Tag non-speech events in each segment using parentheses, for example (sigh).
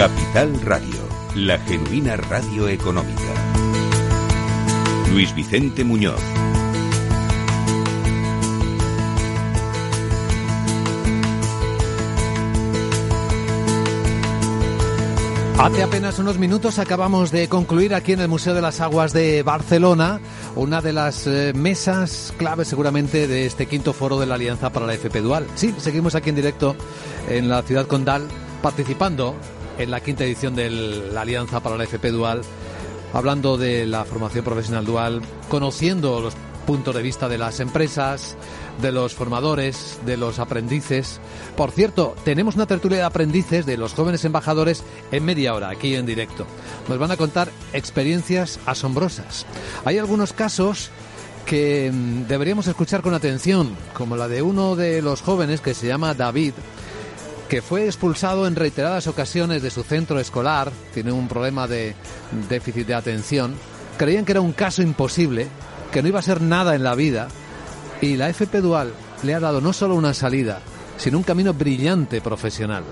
Capital Radio, la genuina radio económica. Luis Vicente Muñoz. Hace apenas unos minutos acabamos de concluir aquí en el Museo de las Aguas de Barcelona una de las eh, mesas clave seguramente de este quinto foro de la Alianza para la FP Dual. Sí, seguimos aquí en directo en la ciudad condal participando en la quinta edición de la Alianza para la FP Dual, hablando de la formación profesional dual, conociendo los puntos de vista de las empresas, de los formadores, de los aprendices. Por cierto, tenemos una tertulia de aprendices de los jóvenes embajadores en media hora, aquí en directo. Nos van a contar experiencias asombrosas. Hay algunos casos que mm, deberíamos escuchar con atención, como la de uno de los jóvenes que se llama David, que fue expulsado en reiteradas ocasiones de su centro escolar, tiene un problema de déficit de atención, creían que era un caso imposible, que no iba a ser nada en la vida, y la FP Dual le ha dado no solo una salida, sino un camino brillante profesional.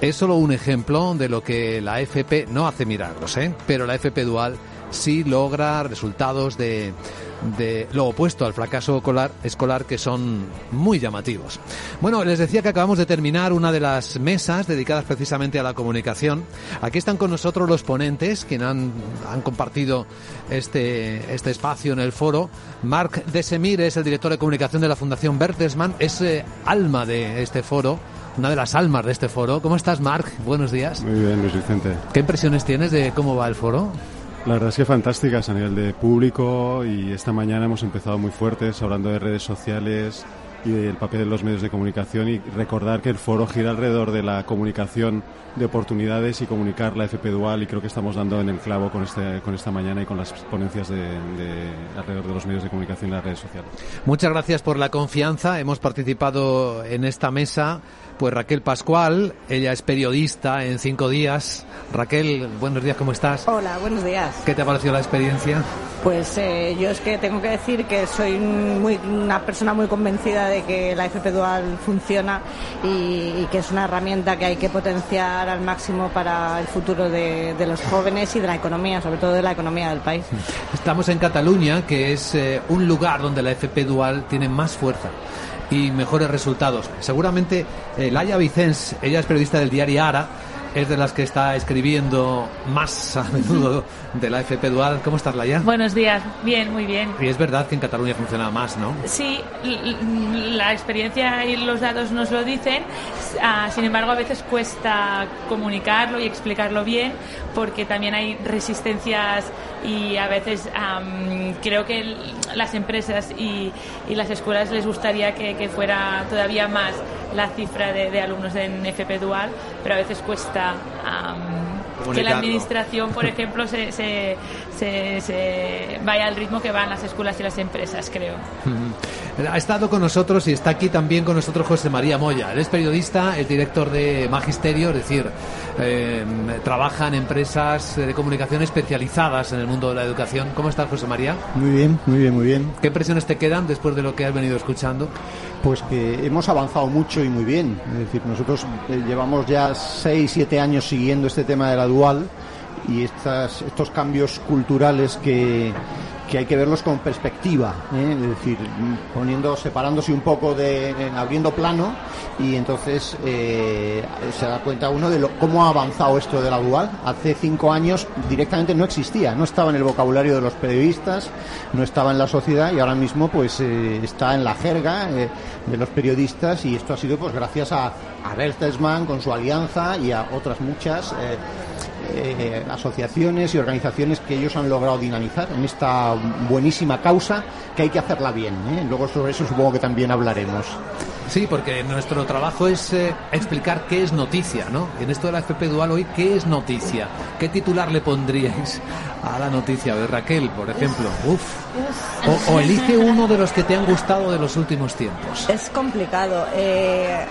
Es solo un ejemplo de lo que la FP no hace milagros, ¿eh? pero la FP Dual sí logra resultados de, de lo opuesto al fracaso escolar, escolar que son muy llamativos. Bueno, les decía que acabamos de terminar una de las mesas dedicadas precisamente a la comunicación. Aquí están con nosotros los ponentes, quienes han, han compartido este, este espacio en el foro. Marc Desemir es el director de comunicación de la Fundación Bertelsmann, es eh, alma de este foro una de las almas de este foro. ¿Cómo estás, Marc? Buenos días. Muy bien, Luis Vicente. ¿Qué impresiones tienes de cómo va el foro? La verdad es que fantásticas a nivel de público y esta mañana hemos empezado muy fuertes hablando de redes sociales y del papel de los medios de comunicación y recordar que el foro gira alrededor de la comunicación de oportunidades y comunicar la FP Dual y creo que estamos dando en el clavo con, este, con esta mañana y con las ponencias de, de alrededor de los medios de comunicación y las redes sociales. Muchas gracias por la confianza. Hemos participado en esta mesa pues Raquel Pascual, ella es periodista en cinco días. Raquel, buenos días, ¿cómo estás? Hola, buenos días. ¿Qué te ha parecido la experiencia? Pues eh, yo es que tengo que decir que soy muy, una persona muy convencida de que la FP Dual funciona y, y, que es una herramienta que hay que potenciar al máximo para el futuro de, de, los jóvenes y de la economía, sobre todo de la economía del país. Estamos en Cataluña, que es eh, un lugar donde la FP Dual tiene más fuerza y mejores resultados. Seguramente eh, Laia Vicens, ella es periodista del diario Ara, es de las que está escribiendo más a (laughs) menudo de la FP Dual. ¿Cómo estás, Laia? Buenos días, bien, muy bien. Y es verdad que en Cataluña funciona más, ¿no? Sí, la experiencia y los datos nos lo dicen. Ah, sin embargo, a veces cuesta comunicarlo y explicarlo bien porque también hay resistencias y a veces um, creo que las empresas y, y, las escuelas les gustaría que, que fuera todavía más la cifra de, de, alumnos en FP Dual, pero a veces cuesta um, que la administración, por (laughs) ejemplo, se, se, se, se, vaya al ritmo que van las escuelas y las empresas, creo. Ha estado con nosotros y está aquí también con nosotros José María Moya. Él es periodista, es director de Magisterio, es decir, eh, trabaja en empresas de comunicación especializadas en el mundo de la educación. ¿Cómo estás, José María? Muy bien, muy bien, muy bien. ¿Qué impresiones te quedan después de lo que has venido escuchando? Pues que hemos avanzado mucho y muy bien. Es decir, nosotros eh, llevamos ya 6, 7 años siguiendo este tema de la dual y estas, estos cambios culturales que, que hay que verlos con perspectiva, ¿eh? es decir, poniendo, separándose un poco de, abriendo plano y entonces eh, se da cuenta uno de lo, cómo ha avanzado esto de la dual. Hace cinco años directamente no existía, no estaba en el vocabulario de los periodistas, no estaba en la sociedad y ahora mismo pues eh, está en la jerga eh, de los periodistas y esto ha sido pues gracias a, a Bertelsmann con su alianza y a otras muchas eh, asociaciones y organizaciones que ellos han logrado dinamizar en esta buenísima causa que hay que hacerla bien. ¿eh? Luego sobre eso supongo que también hablaremos. Sí, porque nuestro trabajo es eh, explicar qué es noticia, ¿no? En esto de la FP Dual hoy, ¿qué es noticia? ¿Qué titular le pondríais a la noticia de Raquel, por ejemplo? Uf. O, o, elige uno de los que te han gustado de los últimos tiempos. Es complicado. Eh,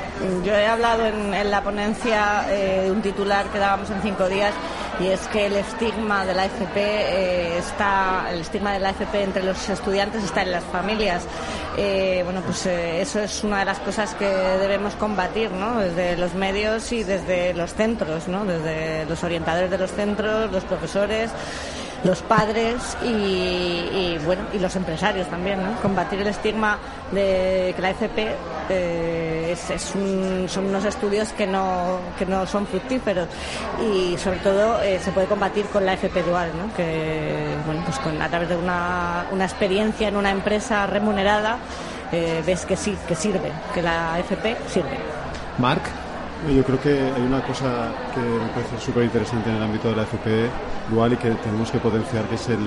yo he hablado en, en la ponencia eh, de un titular que dábamos en cinco días y es que el estigma de la FP eh, está, el estigma de la FP entre los estudiantes está en las familias. Eh, bueno, pues eh, eso es una de las cosas que debemos combatir, ¿no? Desde los medios y desde los centros, ¿no? Desde los orientadores de los centros, los profesores los padres y, bueno y los empresarios también ¿no? combatir el estigma de que la FP eh, es, son unos estudios que no que no son fructíferos y sobre todo eh, se puede combatir con la FP dual ¿no? que bueno pues a través de una, una experiencia en una empresa remunerada eh, ves que sí que sirve que la FP sirve Marc yo creo que hay una cosa que me parece súper interesante en el ámbito de la FP dual y que tenemos que potenciar, que es el,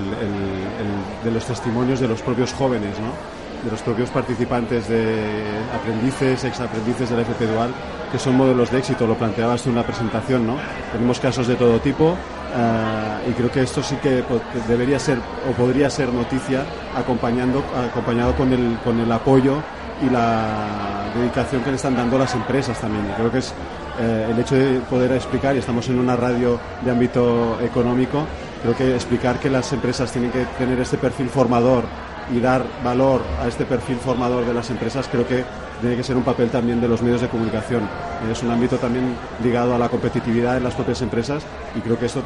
de los testimonios de los propios jóvenes, ¿no? de los propios participantes de aprendices, exaprendices de la FP dual, que son modelos de éxito. Lo planteabas en una presentación, ¿no? Tenemos casos de todo tipo eh, y creo que esto sí que debería ser o podría ser noticia acompañando, acompañado con el, con el apoyo y la dedicación que le están dando las empresas también. creo que es eh, el hecho de poder explicar, y estamos en una radio de ámbito económico, creo que explicar que las empresas tienen que tener este perfil formador y dar valor a este perfil formador de las empresas, creo que tiene que ser un papel también de los medios de comunicación. Es un ámbito también ligado a la competitividad en las propias empresas y creo que esto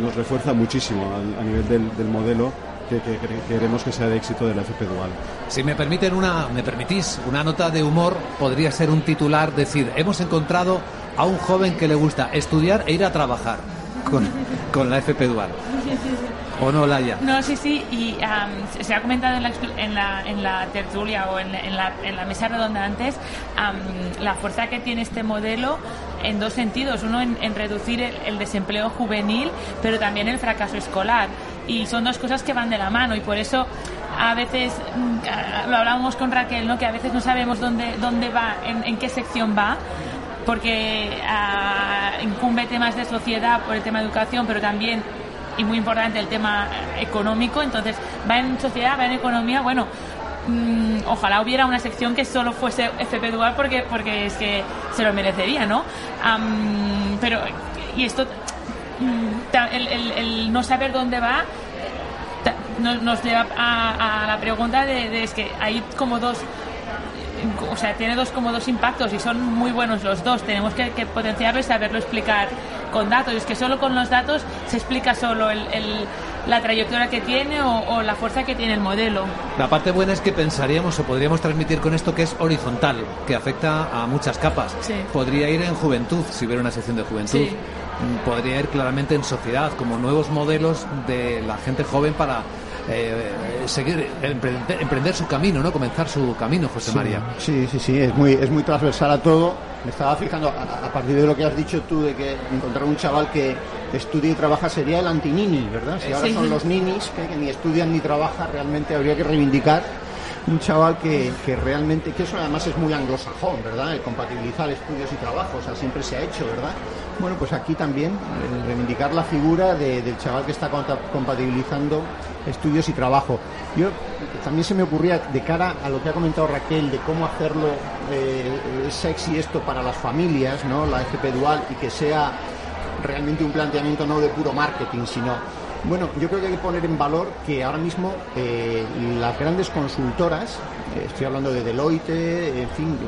nos, refuerza muchísimo a, nivel del modelo que, queremos que sea de éxito de la FP Dual. Si me permiten una, me permitís, una nota de humor podría ser un titular, decir, hemos encontrado a un joven que le gusta estudiar e ir a trabajar con, con la FP Dual. ¿O no, Laia? No, sí, sí, y se ha comentado en la, en la, en la tertulia o en, la, mesa redonda antes la fuerza que tiene este modelo en dos sentidos. Uno, en, reducir el, desempleo juvenil, pero también el fracaso escolar. Y son dos cosas que van de la mano y por eso a veces, mm, lo hablábamos con Raquel, ¿no? que a veces no sabemos dónde, dónde va, en, qué sección va porque ah, incumbe temas de sociedad por el tema de educación, pero también y muy importante el tema económico, entonces va en sociedad, va en economía, bueno, mm, ojalá hubiera una sección que solo fuese FP Dual porque, porque es que se lo merecería, ¿no? pero, y esto, mm, el, no saber dónde va nos, lleva a, la pregunta de, es que hay como dos o sea, tiene dos como dos impactos y son muy buenos los dos. Tenemos que, potenciarlo y saberlo explicar con datos. Es que solo con los datos se explica solo el, la trayectoria que tiene o, la fuerza que tiene el modelo. La parte buena es que pensaríamos o podríamos transmitir con esto que es horizontal, que afecta a muchas capas. Podría ir en juventud, si hubiera una sección de juventud. Podría ir claramente en sociedad, como nuevos modelos de la gente joven para eh, seguir, emprender, su camino, ¿no? Comenzar su camino, José María. Sí, sí, sí, es muy, es muy transversal a todo. Me estaba fijando, a, partir de lo que has dicho tú, de que encontrar un chaval que estudia y trabaja sería el anti-nini, ¿verdad? Si ahora son los ninis que, ni estudian ni trabajan, realmente habría que reivindicar un chaval que, que, realmente, que eso además es muy anglosajón, ¿verdad? El compatibilizar estudios y trabajos, o sea, siempre se ha hecho, ¿verdad? Bueno, pues aquí también reivindicar la figura del chaval que está compatibilizando estudios y trabajo. Yo también se me ocurría de cara a lo que ha comentado Raquel de cómo hacerlo eh, sexy esto para las familias, ¿no? La FP dual y que sea realmente un planteamiento no de puro marketing, sino bueno, yo creo que hay que poner en valor que ahora mismo eh, las grandes consultoras, eh, estoy hablando de Deloitte, en fin,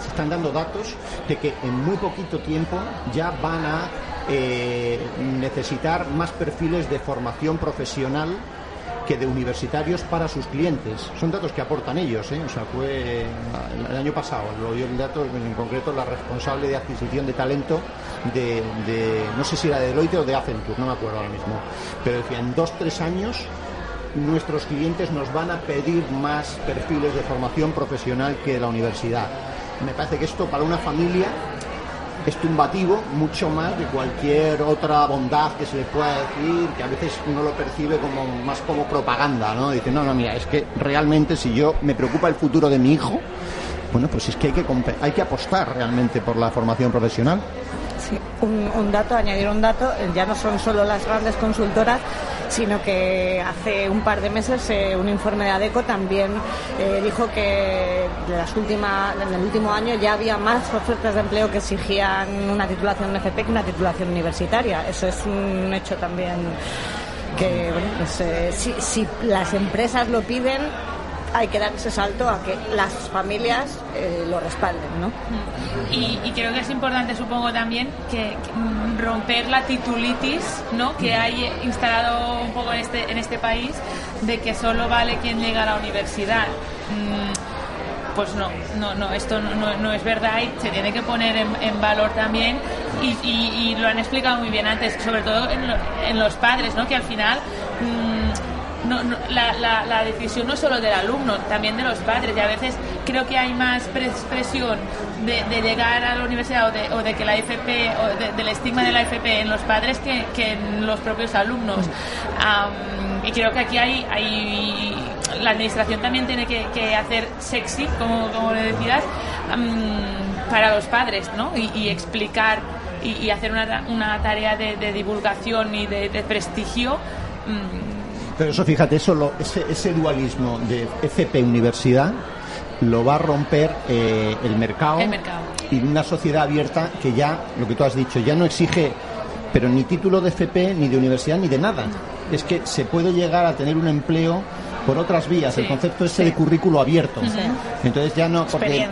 se están dando datos de que en muy poquito tiempo ya van a necesitar más perfiles de formación profesional que de universitarios para sus clientes. Son datos que aportan ellos, ¿eh? o sea, fue el año pasado, lo dio el dato en concreto la responsable de adquisición de talento de, no sé si era de Deloitte o de Accenture, no me acuerdo ahora mismo, pero decía, en dos, tres años nuestros clientes nos van a pedir más perfiles de formación profesional que la universidad. Me parece que esto para una familia es tumbativo mucho más de cualquier otra bondad que se le pueda decir, que a veces uno lo percibe como más como propaganda, ¿no? Dice, no, no, mira, es que realmente si yo me preocupa el futuro de mi hijo, bueno, pues es que hay que, hay que apostar realmente por la formación profesional. Un, dato, añadir un dato, ya no son solo las grandes consultoras, sino que hace un par de meses eh, un informe de ADECO también eh, dijo que de las últimas, en el último año ya había más ofertas de empleo que exigían una titulación FP que una titulación universitaria. Eso es un hecho también que, bueno, pues, eh, si, si las empresas lo piden, hay que dar ese salto a que las familias eh, lo respalden, ¿no? Y, y creo que es importante, supongo también, que, que, mm, romper la titulitis, ¿no? Que hay instalado un poco en este en este país de que solo vale quien llega a la universidad. Mm, Pues no, no, no, esto no, no- no es verdad y se tiene que poner en, en valor también y, y- y lo han explicado muy bien antes, sobre todo en, lo- en los padres, ¿no? Que al final mm, no, no, la, decisión no solo del alumno, también de los padres. Y a veces creo que hay más pres- presión de, llegar a la universidad o de, o de que la FP, o de- del estigma de la FP en los padres que, en los propios alumnos. Am, y creo que aquí hay, la administración también tiene que, hacer sexy, como, como le decías, para los padres, ¿no? Y, y explicar y, hacer una, una tarea de, divulgación y de, de prestigio. mm, Pero eso, fíjate, eso lo- ese, ese dualismo de FP Universidad lo va a romper eh, el, mercado El mercado. y una sociedad abierta que ya, lo que tú has dicho, ya no exige, pero ni título de FP, ni de universidad, ni de nada. Es que se puede llegar a tener un empleo por otras vías, Sí, el concepto ese sí. de currículo abierto. Entonces ya no, porque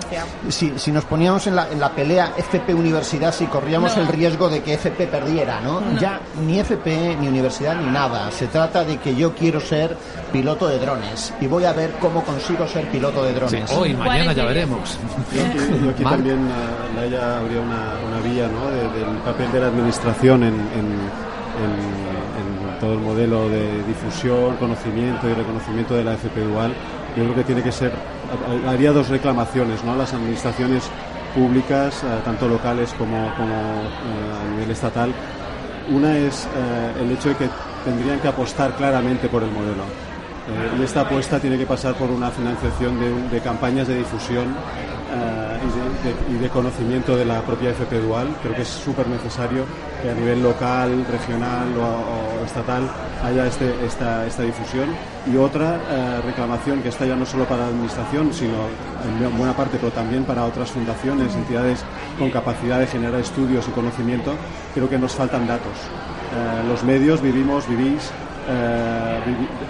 si, si nos poníamos en la, en la pelea FP Universidad, si corríamos No. el riesgo de que FP perdiera, ¿no? Ya ni FP, ni universidad, ni nada. Se trata de que yo quiero ser piloto de drones y voy a ver cómo consigo ser piloto de Sí, drones. hoy, ¿Cuál mañana es ya veremos. Yo aquí, yo aquí Marc. también, Laia, habría una, una vía ¿no? de- del papel de la administración en, en- en- en todo el modelo de difusión, conocimiento y reconocimiento de la FP Dual. Yo creo que tiene que ser, haría dos reclamaciones ¿no? las administraciones públicas, eh, tanto locales como, como eh, a nivel estatal. Una es eh, el hecho de que tendrían que apostar claramente por el modelo. Y esta apuesta tiene que pasar por una financiación de, campañas de difusión y, de, conocimiento de la propia FP Dual. Creo que es súper necesario que a nivel local, regional o, estatal haya este- esta, esta difusión. Y otra eh, reclamación que está ya no solo para la Administración, sino en buena parte, pero también para otras fundaciones, entidades con capacidad de generar estudios y conocimiento, creo que nos faltan datos. Eh, los medios vivimos, vivís eh,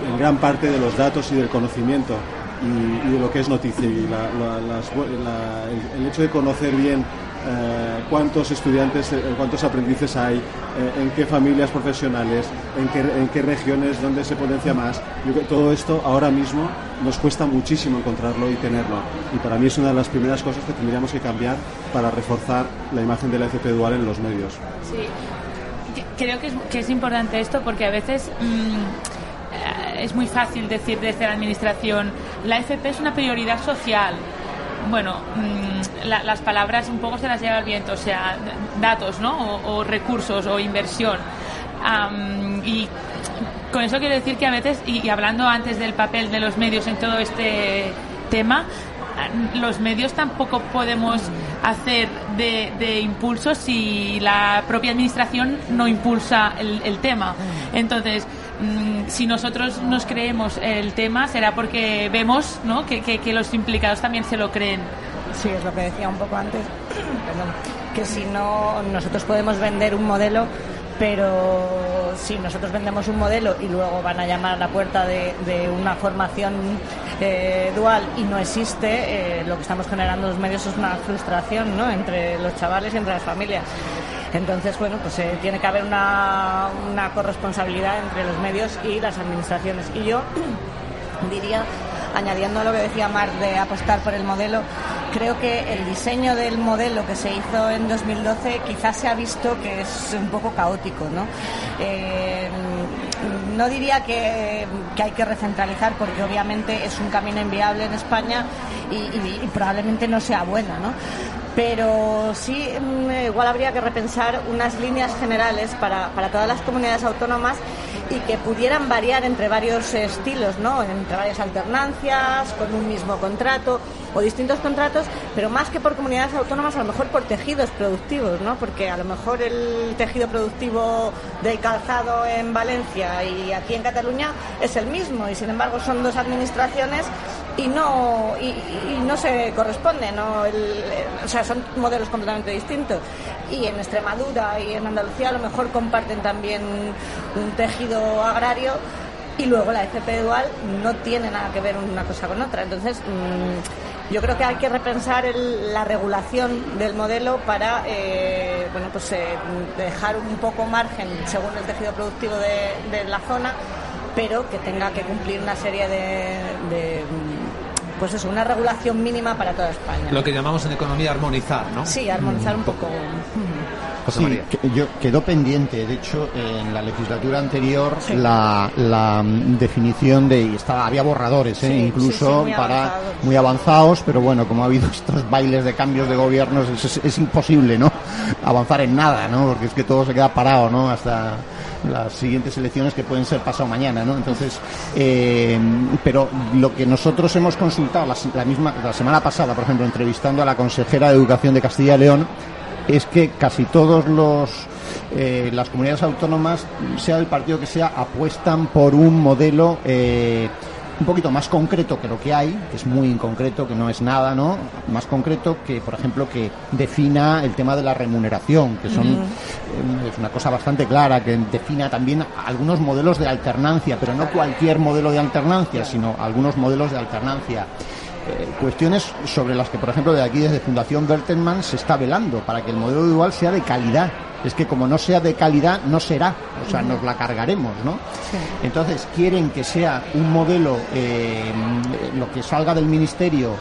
en gran parte de los datos y del conocimiento y, de lo que es noticia. Y la- la- el, hecho de conocer bien eh, cuántos estudiantes, eh, cuántos aprendices hay, eh, en qué familias profesionales, en qué, en qué regiones, dónde se potencia más. Yo todo esto ahora mismo nos cuesta muchísimo encontrarlo y tenerlo. Y para mí es una de las primeras cosas que tendríamos que cambiar para reforzar la imagen de la FP Dual en los medios. Sí, creo que es, que es importante esto porque a veces mm, eh, es muy fácil decir desde la administración, la FP es una prioridad social. Bueno, mm, la- las palabras un poco se las lleva el viento, o sea, datos, ¿no? O, recursos o inversión. Y con eso quiero decir que a veces, y, hablando antes del papel de los medios en todo este tema, los medios tampoco podemos hacer de, de impulso si la propia administración no impulsa el, el tema. Entonces, mm, si nosotros nos creemos el tema, será porque vemos ¿no? que, que- que los implicados también se lo creen. Sí, es lo que decía un poco antes. Perdón. Que si no, nosotros podemos vender un modelo, pero si nosotros vendemos un modelo y luego van a llamar a la puerta de, de una formación eh, dual y no existe, eh, lo que estamos generando en los medios es una frustración ¿no? entre los chavales y entre las familias. Entonces, bueno, pues eh, tiene que haber una, una corresponsabilidad entre los medios y las administraciones. Y yo (clears throat) diría, añadiendo lo que decía Marc de apostar por el modelo, creo que el diseño del modelo que se hizo en 2012 quizás se ha visto que es un poco caótico, ¿no? Eh, no diría que, que hay que recentralizar porque obviamente es un camino inviable en España y- y probablemente no sea bueno, ¿no? Pero sí, mm, igual habría que repensar unas líneas generales para, para todas las comunidades autónomas y que pudieran variar entre varios estilos, ¿no? Entre varias alternancias, con un mismo contrato o distintos contratos, pero más que por comunidades autónomas, a lo mejor por tejidos productivos, ¿no? Porque a lo mejor el tejido productivo del calzado en Valencia y aquí en Cataluña es el mismo y sin embargo son dos administraciones y no y, no se corresponden, ¿no? o sea, son modelos completamente distintos. Y en Extremadura y en Andalucía a lo mejor comparten también un tejido agrario y luego la FP dual no tiene nada que ver una cosa con otra. Entonces, mm, yo creo que hay que repensar la regulación del modelo para eh, bueno, pues, eh, dejar un poco margen según el tejido productivo de, la zona, pero que tenga que cumplir una serie de pues eso, una regulación mínima para toda España. Lo que llamamos en economía armonizar, ¿no? Sí, armonizar un poco. José María. yo, quedó pendiente, de hecho, en la legislatura anterior la, la, definición de, y estaba, había borradores, ¿eh? incluso para muy avanzados, pero bueno, como ha habido (laughs) estos bailes de cambios de gobiernos, es, es imposible, ¿no? (laughs) Avanzar en nada, ¿no? Porque es que todo se queda parado, ¿no? Hasta las siguientes elecciones que pueden ser pasado mañana, ¿no? Entonces, eh, pero lo que nosotros hemos consultado la, misma la semana pasada, por ejemplo, entrevistando a la consejera de Educación de Castilla y León, es que casi todos los eh, las comunidades autónomas, sea el partido que sea, apuestan por un modelo eh, un poquito más concreto que lo que hay, que es muy inconcreto, que no es nada, ¿no? Más concreto que, por ejemplo, que defina el tema de la remuneración, que son eh, es una cosa bastante clara, que defina también algunos modelos de alternancia, pero no cualquier modelo de alternancia, sino algunos modelos de alternancia. Eh, cuestiones sobre las que, por ejemplo, de aquí desde Fundación Bertelmann se está velando para que el modelo dual sea de calidad es que como no sea de calidad, no será, o sea, nos la cargaremos, ¿no? Entonces, quieren que sea un modelo, eh, lo que salga del ministerio,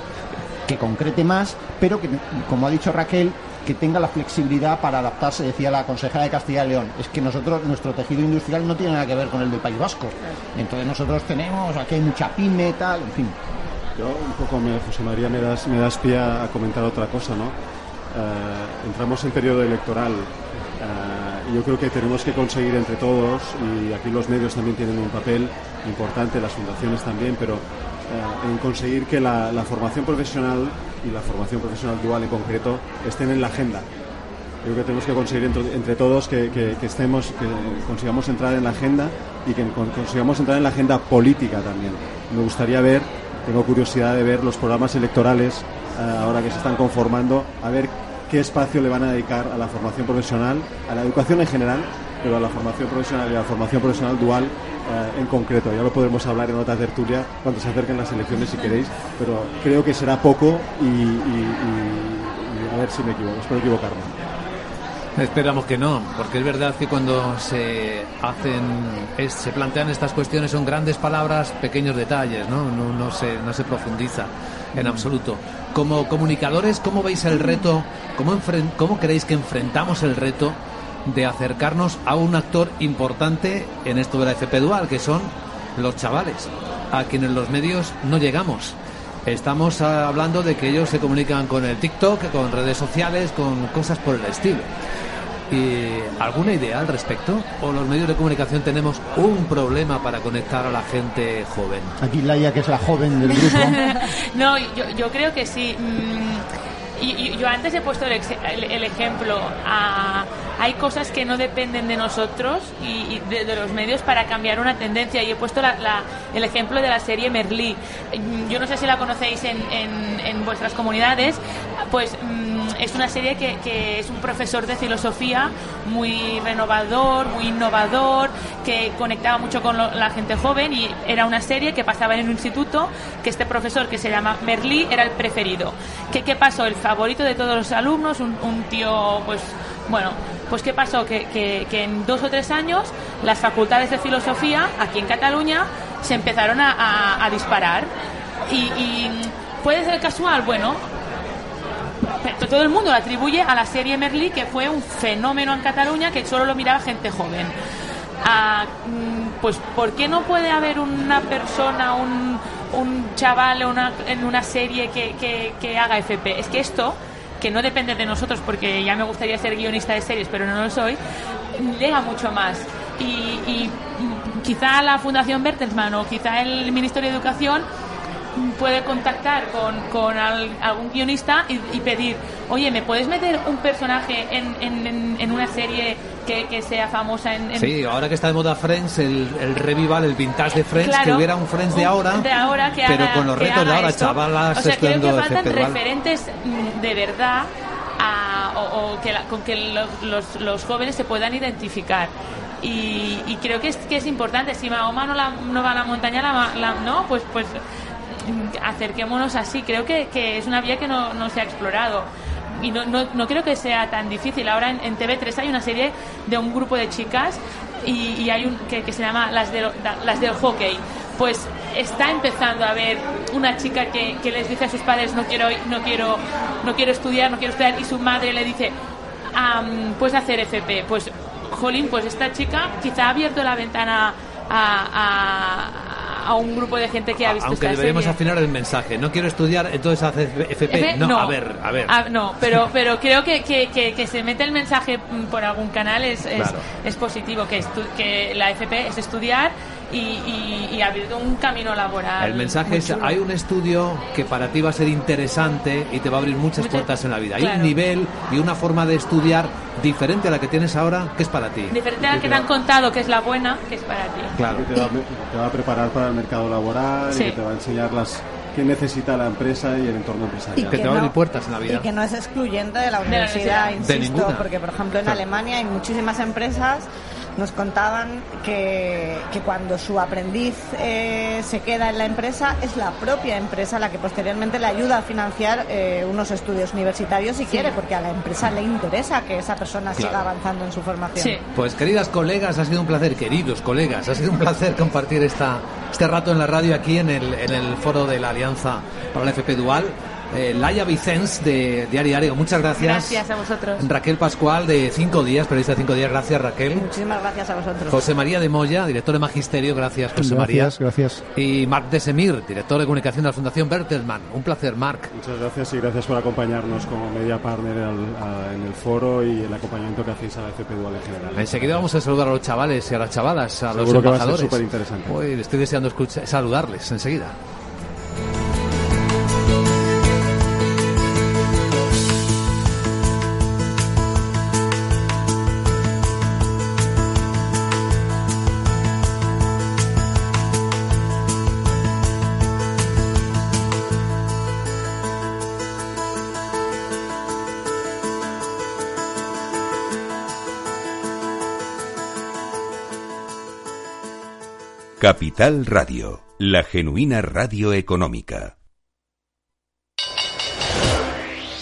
que concrete más, pero que, como ha dicho Raquel, que tenga la flexibilidad para adaptarse, decía la consejera de Castilla y León. Es que nosotros, nuestro tejido industrial no tiene nada que ver con el del País Vasco. Entonces nosotros tenemos, aquí hay mucha pyme, tal, en fin. Yo un poco, me, José María, me das, me das pie a comentar otra cosa, ¿no? Eh, entramos en periodo electoral y yo creo que tenemos que conseguir entre todos, y aquí los medios también tienen un papel importante, las fundaciones también, pero eh, en conseguir que la, formación profesional y la formación profesional dual en concreto estén en la agenda. Creo que tenemos que conseguir entre, todos que, estemos, que consigamos entrar en la agenda y que consigamos entrar en la agenda política también. Me gustaría ver, tengo curiosidad de ver los programas electorales eh, ahora que se están conformando, a ver qué espacio le van a dedicar a la formación profesional, a la educación en general, pero a la formación profesional y a la formación profesional dual eh, en concreto. Ya lo podremos hablar en otra tertulia cuando se acerquen las elecciones si queréis, pero creo que será poco y, a ver si me equivoco, espero equivocarme. (laughs) Esperamos que no, porque es verdad que cuando se hacen, se plantean estas cuestiones son grandes palabras, pequeños detalles, ¿no? No, no, se, no se profundiza en absoluto. Como comunicadores, ¿cómo veis el reto? ¿Cómo, ¿Cómo creéis que enfrentamos el reto de acercarnos a un actor importante en esto de la FP Dual, que son los chavales, a quienes los medios no llegamos? Estamos hablando de que ellos se comunican con el TikTok, con redes sociales, con cosas por el estilo. ¿Y ¿Alguna idea al respecto? ¿O los medios de comunicación tenemos un problema para conectar a la gente joven? Aquí Laia, que es la joven del grupo. (laughs) no, yo, yo, creo que sí. Mm, y, yo antes he puesto el, el, ejemplo. Hay cosas que no dependen de nosotros y, de, los medios para cambiar una tendencia. Y he puesto la, el ejemplo de la serie Merlí. Yo no sé si la conocéis en, en, vuestras comunidades. Pues. Mm, es una serie que, es un profesor de filosofía muy renovador, muy innovador, que conectaba mucho con la gente joven y era una serie que pasaba en un instituto que este profesor que se llama Merlí era el preferido. ¿Qué, qué pasó? El favorito de todos los alumnos, un, tío, pues, bueno, pues ¿qué pasó? Que, en dos o tres años las facultades de filosofía aquí en Cataluña se empezaron a, disparar. Y, puede ser casual, bueno, todo el mundo lo atribuye a la serie Merlí, que fue un fenómeno en Cataluña que solo lo miraba gente joven. Ah, mm, pues, ¿por qué no puede haber una persona, un, un chaval en una serie que, que, haga FP? Es que esto, que no depende de nosotros, porque ya me gustaría ser guionista de series, pero no lo soy, llega mucho más. Y quizá la Fundación Bertelsmann o quizá el Ministerio de Educación puede contactar con, con algún guionista y, pedir, oye, ¿me puedes meter un personaje en, en, en una serie que, que, sea famosa en, Sí, ahora que está de moda Friends, el, el revival, el vintage de Friends, que hubiera un Friends de ahora, pero con los retos de ahora, chavalas o sea, creo que faltan referentes mm, de verdad o, que con que los, los, jóvenes se puedan identificar. Y, y, creo que es, que es importante. Si Mahoma no, la, no va a la montaña, la, no, pues, pues acerquémonos así. Creo que, que es una vía que no, no se ha explorado y no, no, no, creo que sea tan difícil. Ahora en, en, TV3 hay una serie de un grupo de chicas y, hay un que, se llama Las, de, las del Hockey. Pues está empezando a ver una chica que, que, les dice a sus padres no quiero, no, quiero, no quiero estudiar, no quiero estudiar y su madre le dice puedes hacer FP. Pues, jolín, pues esta chica quizá ha abierto la ventana a un grupo de gente que ha visto Aunque deberíamos afinar el mensaje. No quiero estudiar, entonces haces FP. no, a ver, a ver. Ah, no, pero, pero creo que, que, que, se mete el mensaje por algún canal es, es, es positivo. Que, que la FP es estudiar y, y, abrir un camino laboral. El mensaje es, hay un estudio que para ti va a ser interesante y te va a abrir muchas puertas en la vida. Hay un nivel y una forma de estudiar diferente a la que tienes ahora, que es para ti. Diferente a la que te han contado, que es la buena, que es para ti. Claro. Que te, va, a preparar para el mercado laboral y te va a enseñar las que necesita la empresa y el entorno empresarial. Y que, te va a abrir puertas en la vida. Y que no es excluyente de la universidad, insisto, porque por ejemplo en Alemania hay muchísimas empresas nos contaban que, que cuando su aprendiz eh, se queda en la empresa, es la propia empresa la que posteriormente le ayuda a financiar eh, unos estudios universitarios si quiere, porque a la empresa le interesa que esa persona siga avanzando en su formación. Pues queridas colegas, ha sido un placer, queridos colegas, ha sido un placer compartir esta, este rato en la radio aquí en el, en el foro de la Alianza para la FP Dual eh, Laia Vicens de Diario Diario, muchas gracias. Gracias a vosotros. Raquel Pascual de Cinco Días, periodista de Cinco Días, gracias Raquel. Muchísimas gracias a vosotros. José María de Moya, director de Magisterio, gracias José María. Gracias, gracias. Y Marc de Semir, director de comunicación de la Fundación Bertelsmann. Un placer, Marc. Muchas gracias y gracias por acompañarnos como media partner en el foro y el acompañamiento que hacéis a la FP Dual en general. Enseguida vamos a saludar a los chavales y a las chavalas, a los embajadores. súper interesante. Hoy estoy deseando saludarles enseguida. Capital Radio, la genuina radio económica.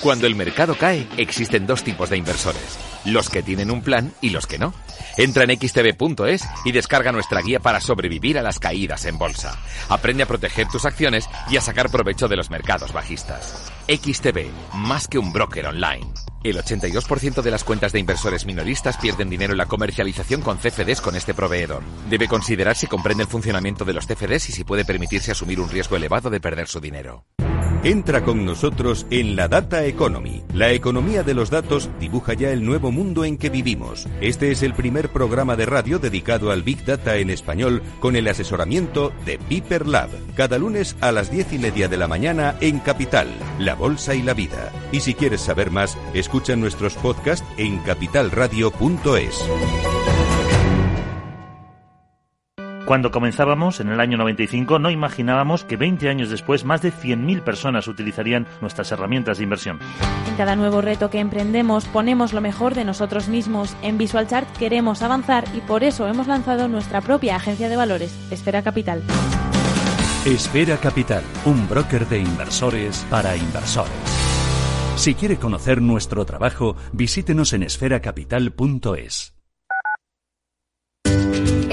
Cuando el mercado cae, existen dos tipos de inversores, los que tienen un plan y los que no. Entra en xtb.es y descarga nuestra guía para sobrevivir a las caídas en bolsa. Aprende a proteger tus acciones y a sacar provecho de los mercados bajistas. XTB, más que un broker online. El 82% de las cuentas de inversores minoristas pierden dinero en la comercialización con CFDs con este proveedor. Debe considerar si comprende el funcionamiento de los CFDs y si puede permitirse asumir un riesgo elevado de perder su dinero. Entra con nosotros en la Data Economy. La economía de los datos dibuja ya el nuevo mundo en que vivimos. Este es el primer programa de radio dedicado al Big Data en español con el asesoramiento de Piper Lab. Cada lunes a las diez y media de la mañana en Capital, Bolsa y la Vida. Y si quieres saber más, escucha nuestros podcasts en capitalradio.es. Cuando comenzábamos, en el año 95, no imaginábamos que 20 años después más de 100.000 personas utilizarían nuestras herramientas de inversión. En cada nuevo reto que emprendemos ponemos lo mejor de nosotros mismos. En VisualChart queremos avanzar y por eso hemos lanzado nuestra propia agencia de valores, Esfera Capital. Esfera Capital, un broker de inversores para inversores. Si quiere conocer nuestro trabajo, visítenos en esferacapital.es.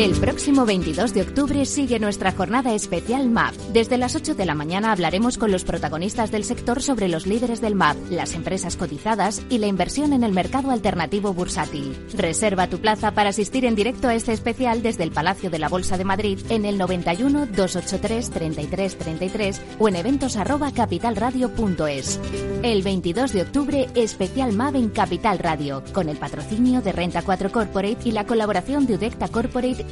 El próximo 22 de octubre sigue nuestra jornada especial MAP. Desde las 8 de la mañana hablaremos con los protagonistas del sector sobre los líderes del MAP, las empresas cotizadas y la inversión en el mercado alternativo bursátil. Reserva tu plaza para asistir en directo a este especial desde el Palacio de la Bolsa de Madrid en el 91 283 33 33 o en eventos arroba. El 22 de octubre, especial MAP en Capital Radio, con el patrocinio de Renta 4 Corporate y la colaboración de Udecta Corporate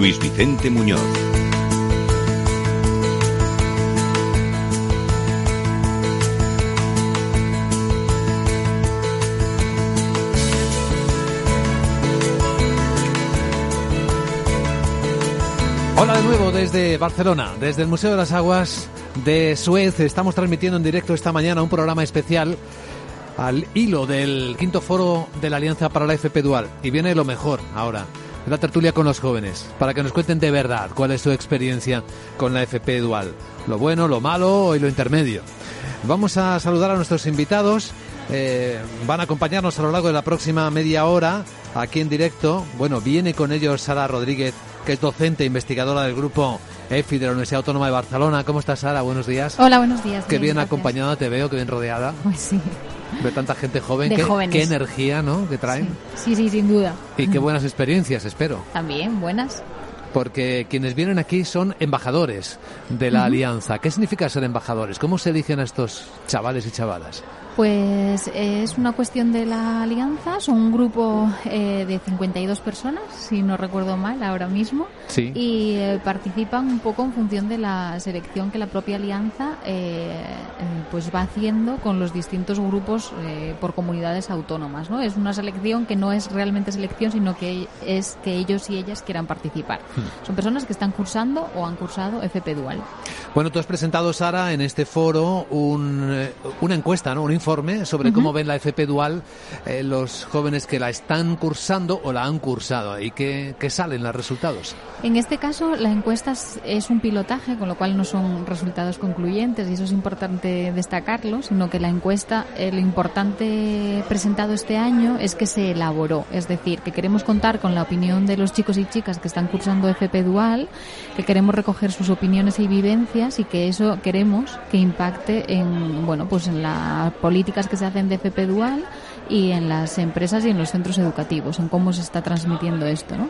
Luis Vicente Muñoz. Hola de nuevo desde Barcelona, desde el Museo de las Aguas de Suez. Estamos transmitiendo en directo esta mañana un programa especial al hilo del quinto foro de la Alianza para la FP Dual. Y viene lo mejor ahora la tertulia con los jóvenes, para que nos cuenten de verdad cuál es su experiencia con la FP Dual, lo bueno, lo malo y lo intermedio. Vamos a saludar a nuestros invitados. Eh, van a acompañarnos a lo largo de la próxima media hora aquí en directo. Bueno, viene con ellos Sara Rodríguez, que es docente e investigadora del grupo EFI de la Universidad Autónoma de Barcelona. ¿Cómo estás, Sara? Buenos días. Hola, buenos días. Qué bien, acompañada te veo, qué bien rodeada. Pues sí. De tanta gente joven, qué, qué, energía, ¿no? Que traen. Sí. sí, sin duda. Y qué buenas experiencias, espero. También, buenas. Porque quienes vienen aquí son embajadores de la alianza. ¿Qué significa ser embajadores? ¿Cómo se eligen a estos chavales y chavalas? Pues es una cuestión de la alianza, son un grupo eh, de 52 personas, si no recuerdo mal, ahora mismo, sí. y eh, participan un poco en función de la selección que la propia alianza eh, pues va haciendo con los distintos grupos por comunidades autónomas. ¿no? Es una selección que no es realmente selección, sino que es que ellos y ellas quieran participar. Hmm. Son personas que están cursando o han cursado FP Dual. Bueno, tú has presentado, Sara, en este foro un, una encuesta, ¿no? Informe sobre cómo ven la FP Dual eh, los jóvenes que la están cursando o la han cursado y qué, salen los resultados. En este caso, la encuesta es un pilotaje, con lo cual no son resultados concluyentes y eso es importante destacarlo, sino que la encuesta, eh, lo importante presentado este año es que se elaboró, es decir, que queremos contar con la opinión de los chicos y chicas que están cursando FP Dual, que queremos recoger sus opiniones y vivencias y que eso queremos que impacte en, bueno, pues en la políticas que se hacen de FP Dual y en las empresas y en los centros educativos, en cómo se está transmitiendo esto. ¿no?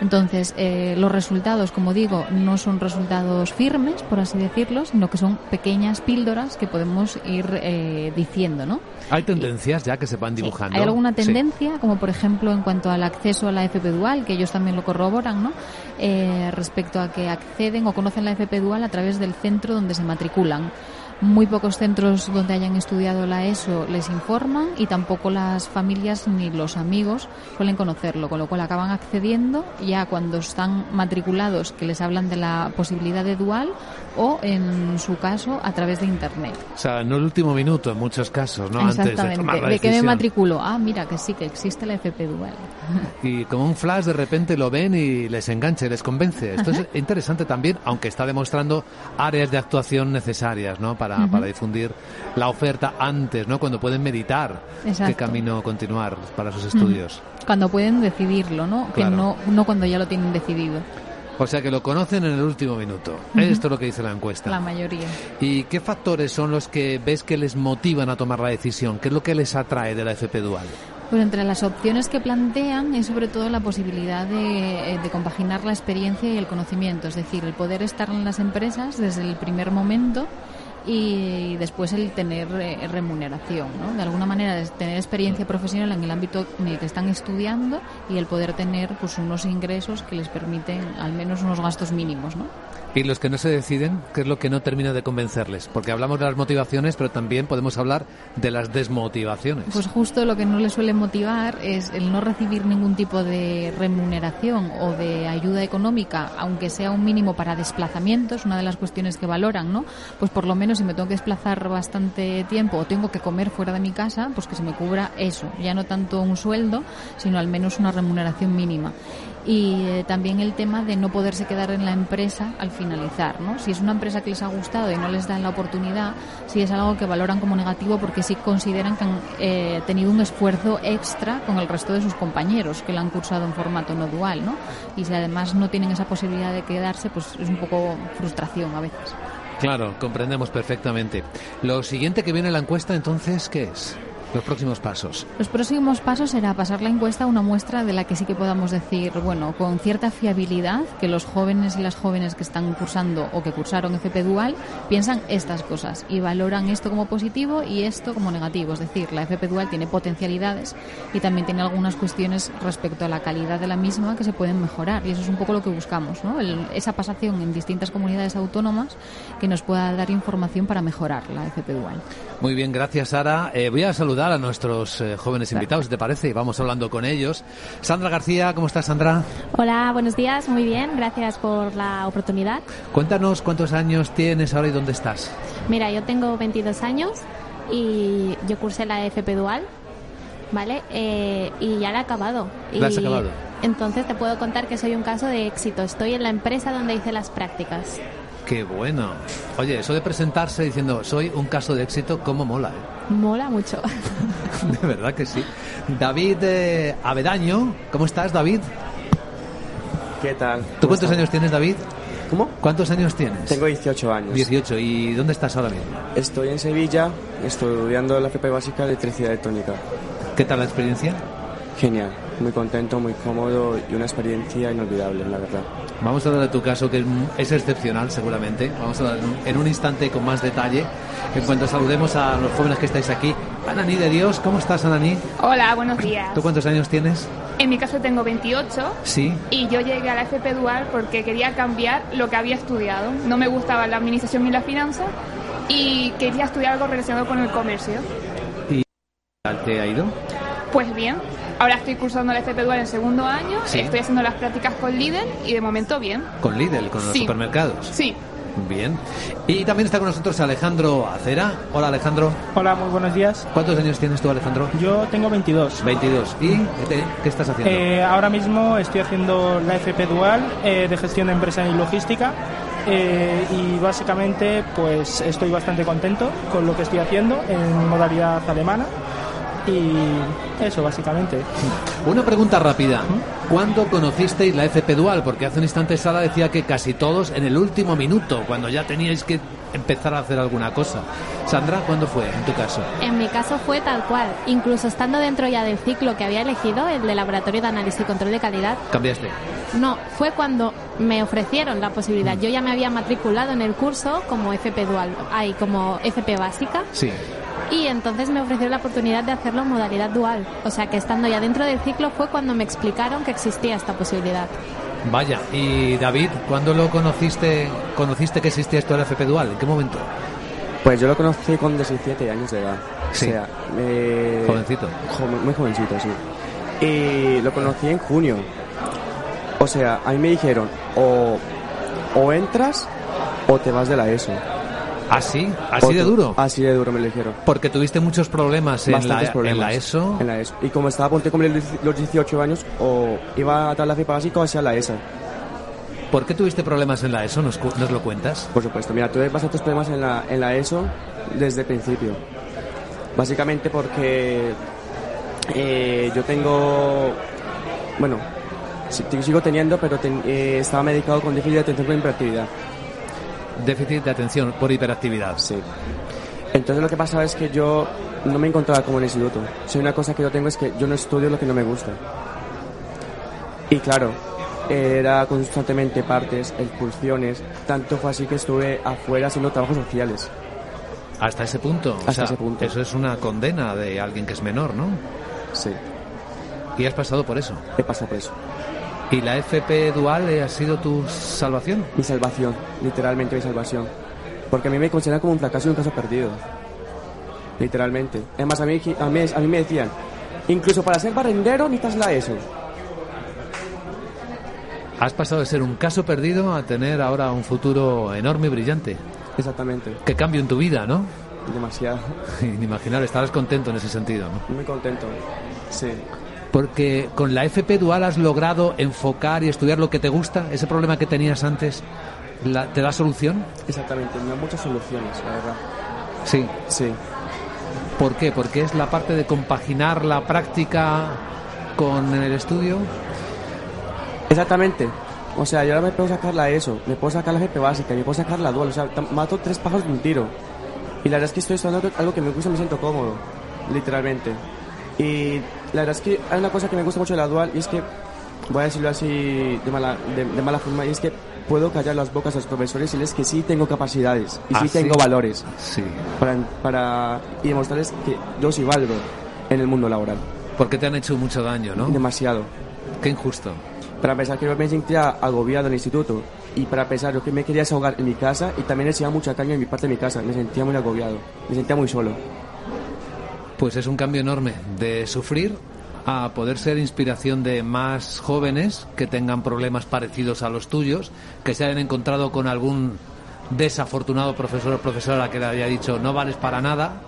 Entonces, eh, los resultados, como digo, no son resultados firmes, por así decirlo, sino que son pequeñas píldoras que podemos ir eh, diciendo. ¿no? ¿Hay tendencias ya que se van dibujando? hay alguna tendencia, como por ejemplo en cuanto al acceso a la FP Dual, que ellos también lo corroboran, ¿no? Eh, respecto a que acceden o conocen la FP Dual a través del centro donde se matriculan. Muy pocos centros donde hayan estudiado la ESO les informan y tampoco las familias ni los amigos suelen conocerlo, con lo cual acaban accediendo ya cuando están matriculados que les hablan de la posibilidad de dual o en su caso a través de internet. O sea, no el último minuto en muchos casos, ¿no? Antes de tomar la ¿De qué me matriculo? Ah, mira que sí, que existe la FP dual. (laughs) Y como un flash de repente lo ven y les engancha y les convence. Esto es interesante también, aunque está demostrando áreas de actuación necesarias, ¿no? para, difundir la oferta antes, ¿no? Cuando pueden meditar qué camino continuar para sus estudios. Cuando pueden decidirlo, ¿no? Que no, no cuando ya lo tienen decidido. O sea que lo conocen en el último minuto. Esto es lo que dice la encuesta. La mayoría. ¿Y qué factores son los que ves que les motivan a tomar la decisión? ¿Qué es lo que les atrae de la FP Dual? Pues entre las opciones que plantean es sobre todo la posibilidad de, eh, de, compaginar la experiencia y el conocimiento, es decir, el poder estar en las empresas desde el primer momento y después el tener eh, remuneración, ¿no? De alguna manera tener experiencia profesional en el ámbito en el que están estudiando y el poder tener pues unos ingresos que les permiten al menos unos gastos mínimos, ¿no? ¿Y los que no se deciden, qué es lo que no termina de convencerles? Porque hablamos de las motivaciones, pero también podemos hablar de las desmotivaciones. Pues justo lo que no les suele motivar es el no recibir ningún tipo de remuneración o de ayuda económica, aunque sea un mínimo para desplazamientos, una de las cuestiones que valoran, ¿no? Pues por lo menos si me tengo que desplazar bastante tiempo o tengo que comer fuera de mi casa, pues que se me cubra eso, ya no tanto un sueldo, sino al menos una remuneración mínima y eh, también el tema de no poderse quedar en la empresa al finalizar, ¿no? Si es una empresa que les ha gustado y no les dan la oportunidad, si es algo que valoran como negativo porque sí consideran que han eh, tenido un esfuerzo extra con el resto de sus compañeros que lo han cursado en formato no dual, ¿no? Y si además no tienen esa posibilidad de quedarse, pues es un poco frustración a veces. Claro, comprendemos perfectamente. Lo siguiente que viene en la encuesta, entonces, ¿qué es? Los próximos pasos. Los próximos pasos será pasar la encuesta a una muestra de la que sí que podamos decir, bueno, con cierta fiabilidad, que los jóvenes y las jóvenes que están cursando o que cursaron FP Dual piensan estas cosas y valoran esto como positivo y esto como negativo. Es decir, la FP Dual tiene potencialidades y también tiene algunas cuestiones respecto a la calidad de la misma que se pueden mejorar y eso es un poco lo que buscamos, ¿no? esa pasación en distintas comunidades autónomas que nos pueda dar información para mejorar la FP Dual. Muy bien, gracias Sara. Eh, voy a saludar a nuestros eh, jóvenes invitados, ¿te parece? Y vamos hablando con ellos. Sandra García, ¿cómo estás Sandra? Hola, buenos días, muy bien, gracias por la oportunidad. Cuéntanos cuántos años tienes ahora y dónde estás. Mira, yo tengo 22 años y yo cursé la FP Dual, ¿vale? Eh, y ya la he acabado. ¿La has acabado? Entonces te puedo contar que soy un caso de éxito. Estoy en la empresa donde hice las prácticas. Qué bueno. Oye, eso de presentarse diciendo soy un caso de éxito, ¿cómo mola? Eh? Mola mucho. (laughs) de verdad que sí. David eh, Avedaño, ¿cómo estás, David? ¿Qué tal? ¿Tú cuántos años tienes, David? ¿Cómo? ¿Cuántos años tienes? Tengo 18 años. 18. ¿Y dónde estás ahora mismo? Estoy en Sevilla, estudiando la FP básica de electricidad electrónica. ¿Qué tal la experiencia? Genial, muy contento, muy cómodo y una experiencia inolvidable, la verdad. Vamos a hablar de tu caso, que es excepcional seguramente. Vamos a hablar en un instante con más detalle. En cuanto saludemos a los jóvenes que estáis aquí. Ananí de Dios, ¿cómo estás, Ananí? Hola, buenos días. ¿Tú cuántos años tienes? En mi caso tengo 28. Sí. Y yo llegué a la FP Dual porque quería cambiar lo que había estudiado. No me gustaba la administración ni la finanza y quería estudiar algo relacionado con el comercio. ¿Y te ha ido? Pues bien, Ahora estoy cursando la FP Dual en segundo año, Sí. estoy haciendo las prácticas con Lidl y de momento bien. Con Lidl, con los Sí. supermercados. Sí. Bien. Y también está con nosotros Alejandro Acera. Hola, Alejandro. Hola, muy buenos días. ¿Cuántos años tienes tú, Alejandro? Yo tengo 22. 22. ¿Y qué, qué estás haciendo? Eh, ahora mismo estoy haciendo la FP Dual eh, de gestión de empresa y logística. eh, y básicamente pues estoy bastante contento con lo que estoy haciendo en modalidad alemana y eso básicamente. Una pregunta rápida. ¿Cuándo conocisteis la FP Dual? Porque hace un instante Sara decía que casi todos en el último minuto, cuando ya teníais que empezar a hacer alguna cosa. Sandra, ¿cuándo fue en tu caso? En mi caso fue tal cual, incluso estando dentro ya del ciclo que había elegido, el de Laboratorio de Análisis y Control de Calidad, ¿Cambiaste? no, fue cuando me ofrecieron la posibilidad. Yo ya me había matriculado en el curso como FP Dual, ay, como FP básica, Sí. Y entonces me ofrecieron la oportunidad de hacerlo en modalidad dual. O sea que estando ya dentro del ciclo fue cuando me explicaron que existía esta posibilidad. Vaya. ¿Y David, cuándo lo conociste, conociste que existía esto de la FP Dual? ¿En qué momento? Pues yo lo conocí con 17 años de edad. Sí. O sea, eh, Jovencito. jo- muy jovencito, sí. Y lo conocí en junio. O sea, a mí me dijeron, o, o entras o te vas de la ESO. ¿Ah, sí? ¿Así O de duro? Así de duro me lo dijeron. Porque tuviste muchos problemas en la, en ESO. En la ESO. Y como estaba a punto de cumplir los 18 años, o iba a dar la FP básica o hacia la ESA. ¿Por qué tuviste problemas en la ESO? ¿Nos, nos lo cuentas? Por supuesto, mira, tuve bastantes problemas en la, en la ESO desde el principio. Básicamente porque eh, yo tengo, bueno, sigo teniendo, pero ten- eh, estaba medicado con déficit de atención con hiperactividad. Déficit de atención por hiperactividad. Sí. Entonces lo que pasaba es que yo no me encontraba como en el instituto. Si hay una cosa que yo tengo es que yo no estudio lo que no me gusta. Y claro, era constantemente partes, expulsiones, tanto fue así que estuve afuera haciendo trabajos sociales. Hasta ese punto. O Hasta sea, ese punto. Eso es una condena de alguien que es menor, ¿no? Sí. ¿Y has pasado por eso? He pasado por eso. ¿Y la FP dual eh, ha sido tu salvación? Mi salvación, literalmente mi salvación. Porque a mí me consideran como un fracaso y un caso perdido. Literalmente. Además, a mí, a mí, a mí me decían, incluso para ser barrendero necesitas la ESO. Has pasado de ser un caso perdido a tener ahora un futuro enorme y brillante. Exactamente. Qué cambio en tu vida, ¿no? Demasiado. (laughs) Inimaginar, estarás contento en ese sentido, ¿no? Muy contento, sí. Porque con la FP Dual has logrado enfocar y estudiar lo que te gusta, ese problema que tenías antes, la- ¿te da solución? Exactamente, me da muchas soluciones, la verdad. Sí. Sí. ¿Por qué? Porque es la parte de compaginar la práctica con el estudio. Exactamente. O sea, yo ahora me puedo sacar la ESO, me puedo sacar la GP básica, me puedo sacar la dual. O sea, mato tres pájaros de un tiro. Y la verdad es que estoy estudiando algo que me gusta y me siento cómodo, literalmente. Y la verdad es que hay una cosa que me gusta mucho de la dual y es que, voy a decirlo así de mala, de, de mala forma, y es que puedo callar las bocas a los profesores y decirles que sí tengo capacidades y ¿Ah, sí sí? tengo valores. Sí. Para, para, y demostrarles que yo sí valgo en el mundo laboral. Porque te han hecho mucho daño, ¿no? Demasiado. Qué injusto. Para pensar que yo me sentía agobiado en el instituto y para pensar yo que me quería desahogar en mi casa y también recibía mucha caña en mi parte de mi casa. Me sentía muy agobiado, me sentía muy solo. Pues es un cambio enorme de sufrir a poder ser inspiración de más jóvenes que tengan problemas parecidos a los tuyos, que se hayan encontrado con algún desafortunado profesor o profesora que le haya dicho no vales para nada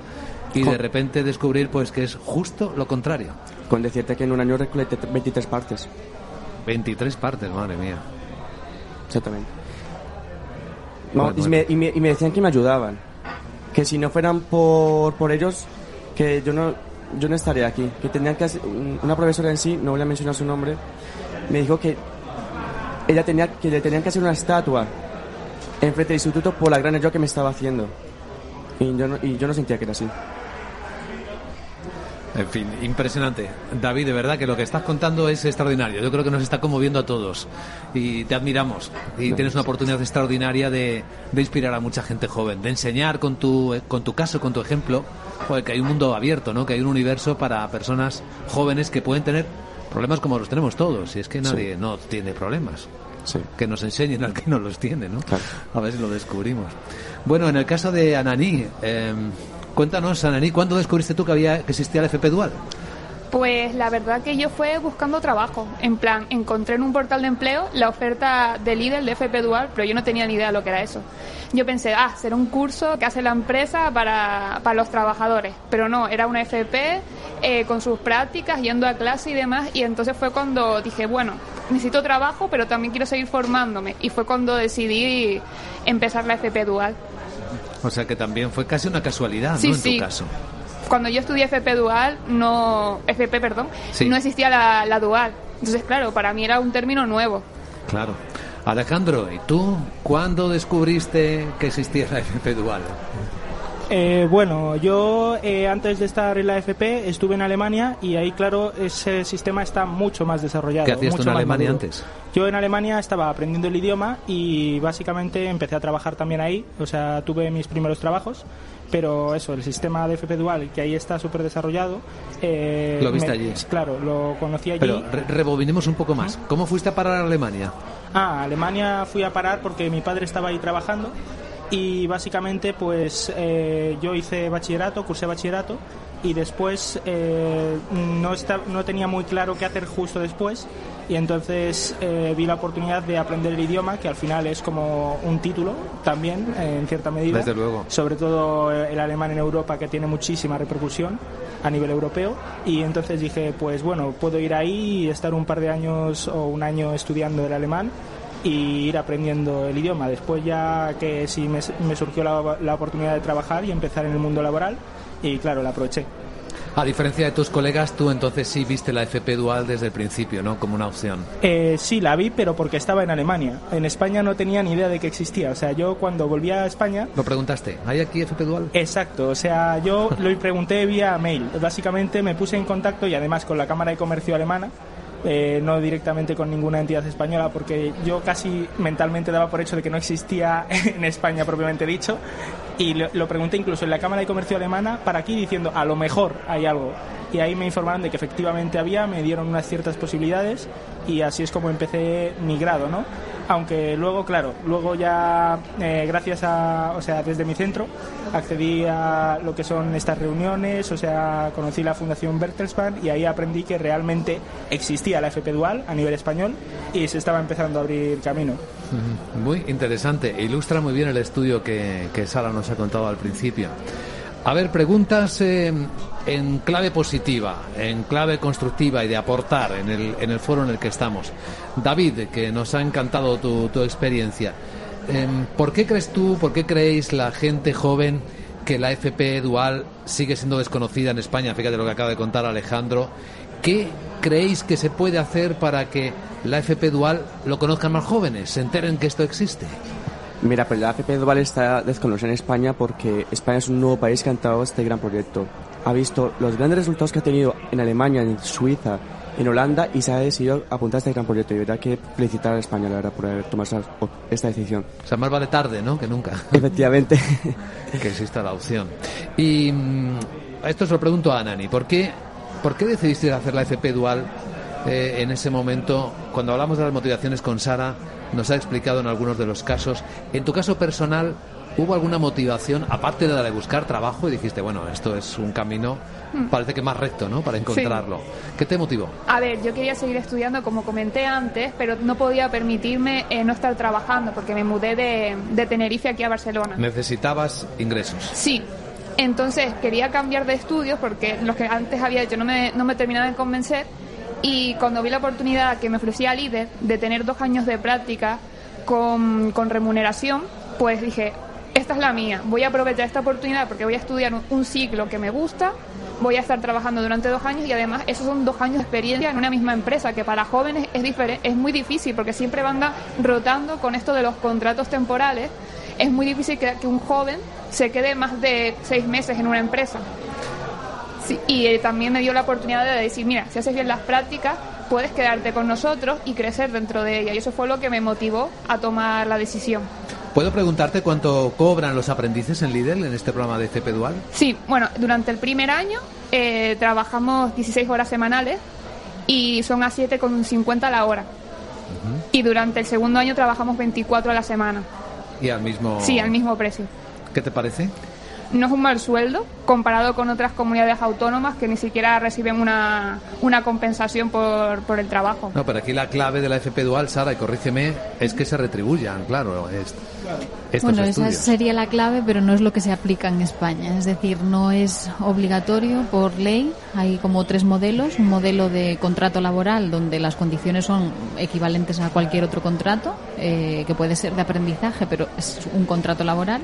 y de repente descubrir pues que es justo lo contrario. Con decirte que en un año recolecté 23 partes. 23 partes, madre mía. Exactamente. Bueno, y, me, y, me, y me decían que me ayudaban. Que si no fueran por, por ellos, que yo no, yo no estaría aquí. Que tenían que hacer, una profesora en sí, no voy a mencionar su nombre, me dijo que ella tenía que le tenían que hacer una estatua enfrente del instituto por la gran ayuda que me estaba haciendo. Y yo no, y yo no sentía que era así. En fin, impresionante. David, de verdad que lo que estás contando es extraordinario. Yo creo que nos está conmoviendo a todos y te admiramos. Y tienes una oportunidad extraordinaria de, de inspirar a mucha gente joven, de enseñar con tu, con tu caso, con tu ejemplo, joder, que hay un mundo abierto, ¿no? que hay un universo para personas jóvenes que pueden tener problemas como los tenemos todos. Y es que nadie no tiene problemas. Que nos enseñen al que no los tiene, ¿no? A ver si lo descubrimos. Bueno, en el caso de Ananí, eh, cuéntanos, Ananí, ¿cuándo descubriste tú que había que existía el FP Dual? Pues la verdad que yo fue buscando trabajo. En plan, encontré en un portal de empleo la oferta de líder de FP Dual, pero yo no tenía ni idea de lo que era eso. Yo pensé, ah, será un curso que hace la empresa para, para los trabajadores. Pero no, era una FP eh, con sus prácticas, yendo a clase y demás. Y entonces fue cuando dije, bueno, necesito trabajo, pero también quiero seguir formándome. Y fue cuando decidí empezar la FP Dual. O sea que también fue casi una casualidad, Sí, ¿no? En sí. tu caso. Cuando yo estudié FP Dual, no, FP, perdón, Sí. no existía la, la Dual. Entonces, claro, para mí era un término nuevo. Claro. Alejandro, ¿y tú cuándo descubriste que existía la FP Dual? Eh, bueno, yo eh, antes de estar en la FP estuve en Alemania y ahí, claro, ese sistema está mucho más desarrollado. ¿Qué hacías tú mucho en más Alemania maduro. antes? Yo en Alemania estaba aprendiendo el idioma y básicamente empecé a trabajar también ahí. O sea, tuve mis primeros trabajos, pero eso, el sistema de FP Dual, que ahí está súper desarrollado. eh, Lo viste me- allí. Claro, lo conocí allí. Pero re- rebobinemos un poco más. ¿Cómo fuiste a parar a Alemania? Ah, a Alemania fui a parar porque mi padre estaba ahí trabajando y básicamente pues eh, yo hice bachillerato, cursé bachillerato y después eh, no, esta- no tenía muy claro qué hacer justo después y entonces eh, vi la oportunidad de aprender el idioma que al final es como un título también eh, en cierta medida. Desde luego. sobre todo eh, el alemán en Europa que tiene muchísima repercusión a nivel europeo. Y entonces dije pues bueno puedo ir ahí y estar un par de años o un año estudiando el alemán y ir aprendiendo el idioma después ya que sí me, me surgió la, la oportunidad de trabajar y empezar en el mundo laboral y claro la aproveché A diferencia de tus colegas, tú entonces sí viste la FP Dual desde el principio, ¿no? Como una opción. Eh, sí, la vi, pero porque estaba en Alemania. En España no tenía ni idea de que existía. O sea, yo cuando volví a España... ¿Lo preguntaste? ¿Hay aquí FP Dual? Exacto, o sea, yo (laughs) lo pregunté vía mail. Básicamente me puse en contacto y además con la Cámara de Comercio Alemana, eh, no directamente con ninguna entidad española, porque yo casi mentalmente daba por hecho de que no existía (laughs) en España propiamente dicho. Y lo, lo pregunté incluso en la Cámara de Comercio Alemana para aquí diciendo, a lo mejor hay algo. y ahí me informaron de que efectivamente había, me dieron unas ciertas posibilidades y así es como empecé mi grado, ¿no? Aunque luego, claro, luego ya eh, gracias a, o sea, desde mi centro accedí a lo que son estas reuniones, o sea, conocí la Fundación Bertelsmann y ahí aprendí que realmente existía la FP Dual a nivel español y se estaba empezando a abrir camino. Muy interesante, ilustra muy bien el estudio que, que Sara nos ha contado al principio. A ver, preguntas eh, en clave positiva, en clave constructiva y de aportar en el, en el foro en el que estamos. David, que nos ha encantado tu, tu experiencia. Em, ¿Por qué crees tú, por qué creéis la gente joven que la FP dual sigue siendo desconocida en España? Fíjate lo que acaba de contar Alejandro. ¿Qué creéis que se puede hacer para que la FP dual lo conozcan más jóvenes, se enteren que esto existe? Mira, pues la AFP Dual está desconocida en España porque España es un nuevo país que ha entrado a este gran proyecto. Ha visto los grandes resultados que ha tenido en Alemania, en Suiza, en Holanda y se ha decidido apuntar a este gran proyecto. Y verdad que felicitar a España, la verdad, por haber tomado esta decisión. O sea, más vale tarde, ¿no? Que nunca. (laughs) Efectivamente. (laughs) que exista la opción. Y mm, esto se lo pregunto a Anani. ¿Por qué, por qué decidiste hacer la FP Dual eh, en ese momento? Cuando hablamos de las motivaciones con Sara, nos ha explicado en algunos de los casos. En tu caso personal, ¿hubo alguna motivación, aparte de la de buscar trabajo, y dijiste, bueno, esto es un camino, parece que más recto, ¿no?, para encontrarlo. ¿Qué te motivó? A ver, yo quería seguir estudiando, como comenté antes, pero no podía permitirme eh, no estar trabajando, porque me mudé de, de Tenerife aquí a Barcelona. Necesitabas ingresos. Sí. Entonces quería cambiar de estudios porque los que antes había hecho no me, no me terminaban de convencer y cuando vi la oportunidad que me ofrecía líder de tener dos años de práctica con, con remuneración, pues dije, esta es la mía, voy a aprovechar esta oportunidad porque voy a estudiar un, ciclo que me gusta, voy a estar trabajando durante dos años y además esos son dos años de experiencia en una misma empresa, que para jóvenes es, diferente, es muy difícil porque siempre van rotando con esto de los contratos temporales. Es muy difícil que un joven se quede más de seis meses en una empresa. Sí, y eh, también me dio la oportunidad de decir, mira, si haces bien las prácticas, puedes quedarte con nosotros y crecer dentro de ella. Y eso fue lo que me motivó a tomar la decisión. ¿Puedo preguntarte cuánto cobran los aprendices en Lidl en este programa de FP Dual? Sí, bueno, durante el primer año eh, trabajamos 16 horas semanales y son a 7,50 la hora. Y durante el segundo año trabajamos 24 a la semana. ¿Y al mismo...? Sí, al mismo precio. ¿Qué te parece? No es un mal sueldo comparado con otras comunidades autónomas que ni siquiera reciben una, una compensación por, por el trabajo. No, pero aquí la clave de la FP Dual, Sara, y corrígeme, es que se retribuyan, claro. Es, estos bueno, esa sería la clave, pero no es lo que se aplica en España. Es decir, no es obligatorio por ley. Hay como tres modelos. Un modelo de contrato laboral donde las condiciones son equivalentes a cualquier otro contrato, eh, que puede ser de aprendizaje, pero es un contrato laboral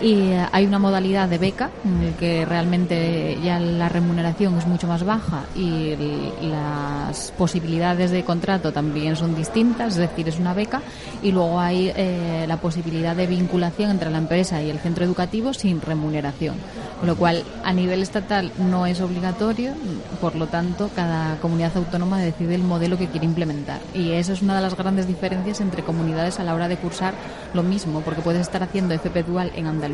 y eh, hay una modalidad de beca en el que realmente ya la remuneración es mucho más baja y las posibilidades de contrato también son distintas, es decir, es una beca. Y luego hay eh, la posibilidad de vinculación entre la empresa y el centro educativo sin remuneración, con lo cual a nivel estatal no es obligatorio, por lo tanto cada comunidad autónoma decide el modelo que quiere implementar. Y esa es una de las grandes diferencias entre comunidades a la hora de cursar lo mismo, porque puedes estar haciendo FP dual en Andalucía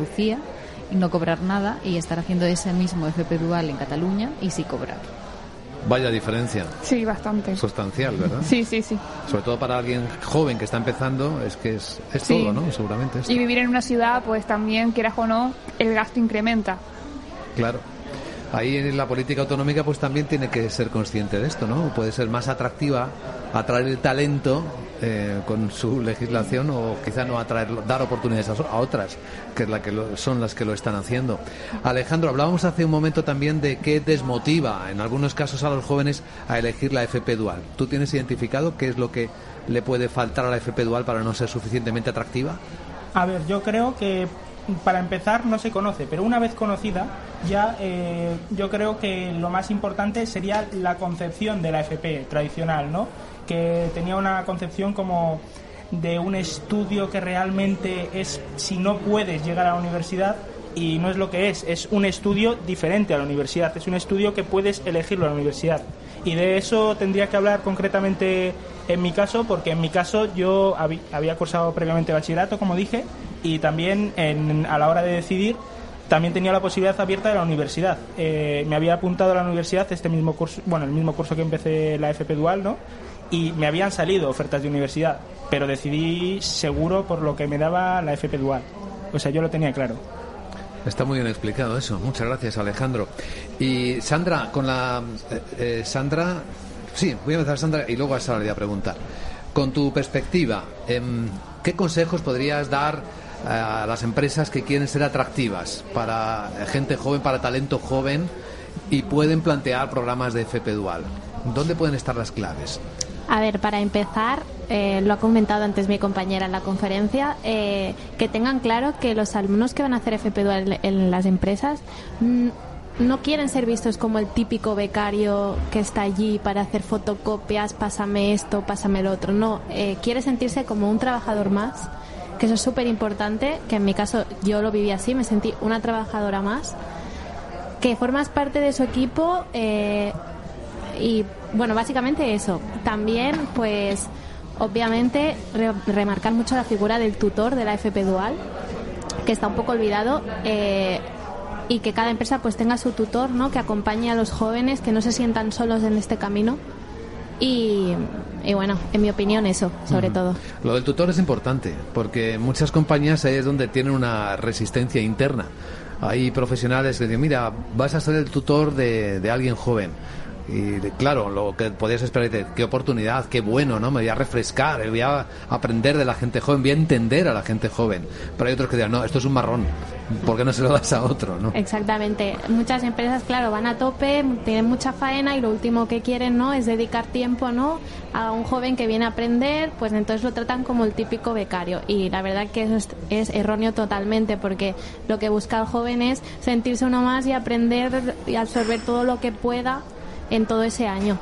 y no cobrar nada y estar haciendo ese mismo FP dual en Cataluña y sí cobrar. Vaya diferencia. Sí, bastante. Sustancial, ¿verdad? Sí, sí, sí. Sobre todo para alguien joven que está empezando, es que es, es Sí. todo, ¿no? Seguramente esto. Y vivir en una ciudad, pues también, quieras o no, el gasto incrementa. Claro. Ahí en la política autonómica pues también tiene que ser consciente de esto, ¿no? Puede ser más atractiva, atraer el talento eh, con su legislación o quizá no atraer, dar oportunidades a, otras, que, la que lo- son las que lo están haciendo. Alejandro, hablábamos hace un momento también de qué desmotiva en algunos casos a los jóvenes a elegir la FP dual. ¿Tú tienes identificado qué es lo que le puede faltar a la FP dual para no ser suficientemente atractiva? A ver, yo creo que para empezar no se conoce, pero una vez conocida, ya eh, yo creo que lo más importante sería la concepción de la FP tradicional, ¿no? Que tenía una concepción como de un estudio que realmente es si no puedes llegar a la universidad y no es lo que es, es un estudio diferente a la universidad, es un estudio que puedes elegirlo a la universidad. Y de eso tendría que hablar concretamente en mi caso, porque en mi caso yo había cursado previamente bachillerato, como dije, y también en- a la hora de decidir, también tenía la posibilidad abierta de la universidad. Eh, me había apuntado a la universidad este mismo curso, bueno, el mismo curso que empecé la FP Dual, ¿no? Y me habían salido ofertas de universidad, pero decidí seguro por lo que me daba la FP Dual. O sea, yo lo tenía claro. Está muy bien explicado eso. Muchas gracias, Alejandro. Y Sandra, con la. eh, eh, Sandra. Sí, voy a empezar, Sandra, y luego a Sara le voy a preguntar. Con tu perspectiva, em, ¿qué consejos podrías dar a las empresas que quieren ser atractivas para gente joven, para talento joven y pueden plantear programas de FP Dual? ¿Dónde pueden estar las claves? A ver, para empezar, eh, lo ha comentado antes mi compañera en la conferencia, eh, que tengan claro que los alumnos que van a hacer FP Dual en, en las empresas mm, no quieren ser vistos como el típico becario que está allí para hacer fotocopias, pásame esto, pásame lo otro. No, eh, quiere sentirse como un trabajador más, que eso es súper importante, que en mi caso yo lo viví así, me sentí una trabajadora más, que formas parte de su equipo eh, y bueno, básicamente eso. También, pues, obviamente, re- remarcar mucho la figura del tutor de la FP Dual, que está un poco olvidado. eh, y que cada empresa pues tenga su tutor, ¿no? Que acompañe a los jóvenes, que no se sientan solos en este camino. Y, y bueno, en mi opinión eso, sobre todo. Lo del tutor es importante, porque muchas compañías ahí es donde tienen una resistencia interna. Hay profesionales que dicen, mira, vas a ser el tutor de, de alguien joven. Y claro, lo que podías esperar, qué oportunidad, qué bueno, ¿no? Me voy a refrescar, voy a aprender de la gente joven, voy a entender a la gente joven. Pero hay otros que dirán, no, esto es un marrón, ¿por qué no se lo das a otro, no? Exactamente. Muchas empresas, claro, van a tope, tienen mucha faena y lo último que quieren, ¿no? Es dedicar tiempo, ¿no? A un joven que viene a aprender, pues entonces lo tratan como el típico becario. Y la verdad que eso es, es erróneo totalmente porque lo que busca el joven es sentirse uno más y aprender y absorber todo lo que pueda en todo ese año.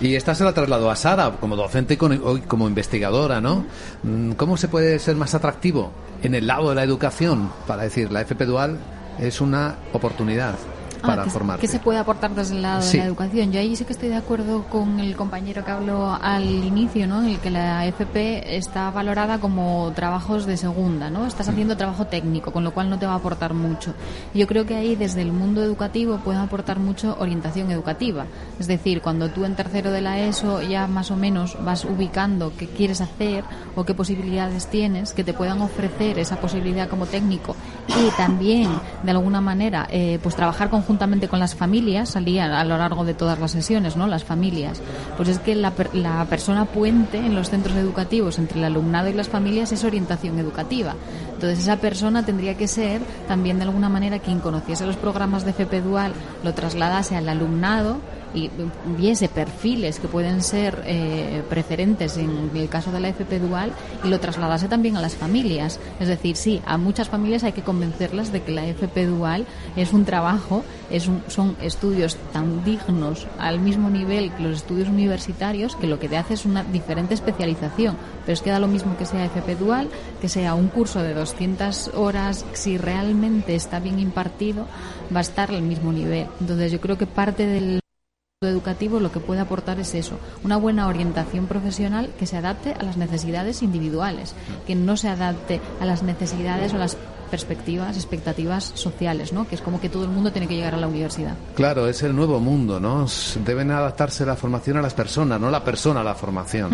Y esta se la trasladó a Sara como docente y como investigadora, ¿no? Mm, ¿Cómo se puede ser más atractivo en el lado de la educación para decir la FP Dual es una oportunidad para Ah, que, se- formarte? que se puede aportar desde el lado Sí. de la educación. Yo ahí sí que estoy de acuerdo con el compañero que habló al inicio, ¿no? En el que la FP está valorada como trabajos de segunda, ¿no? Estás haciendo trabajo técnico, con lo cual no te va a aportar mucho. Yo creo que ahí desde el mundo educativo puede aportar mucho orientación educativa. Es decir, cuando tú en tercero de la ESO ya más o menos vas ubicando qué quieres hacer o qué posibilidades tienes, que te puedan ofrecer esa posibilidad como técnico y también de alguna manera eh, pues trabajar conjuntamente con las familias salía a lo largo de todas las sesiones no las familias. Pues es que la, la persona puente en los centros educativos entre el alumnado y las familias es orientación educativa. Entonces esa persona tendría que ser también de alguna manera quien conociese los programas de FP Dual lo trasladase al alumnado y viese perfiles que pueden ser eh, preferentes en el caso de la FP Dual y lo trasladase también a las familias. Es decir, sí, a muchas familias hay que convencerlas de que la FP Dual es un trabajo, es un- son estudios tan dignos al mismo nivel que los estudios universitarios que lo que te hace es una diferente especialización. Pero es que da lo mismo que sea FP Dual, que sea un curso de 200 horas, si realmente está bien impartido, va a estar al mismo nivel. Entonces yo creo que parte del educativo lo que puede aportar es eso, una buena orientación profesional que se adapte a las necesidades individuales, que no se adapte a las necesidades o las perspectivas, expectativas sociales, ¿no? Que es como que todo el mundo tiene que llegar a la universidad. Claro, es el nuevo mundo, ¿no? Deben adaptarse la formación a las personas, no la persona a la formación.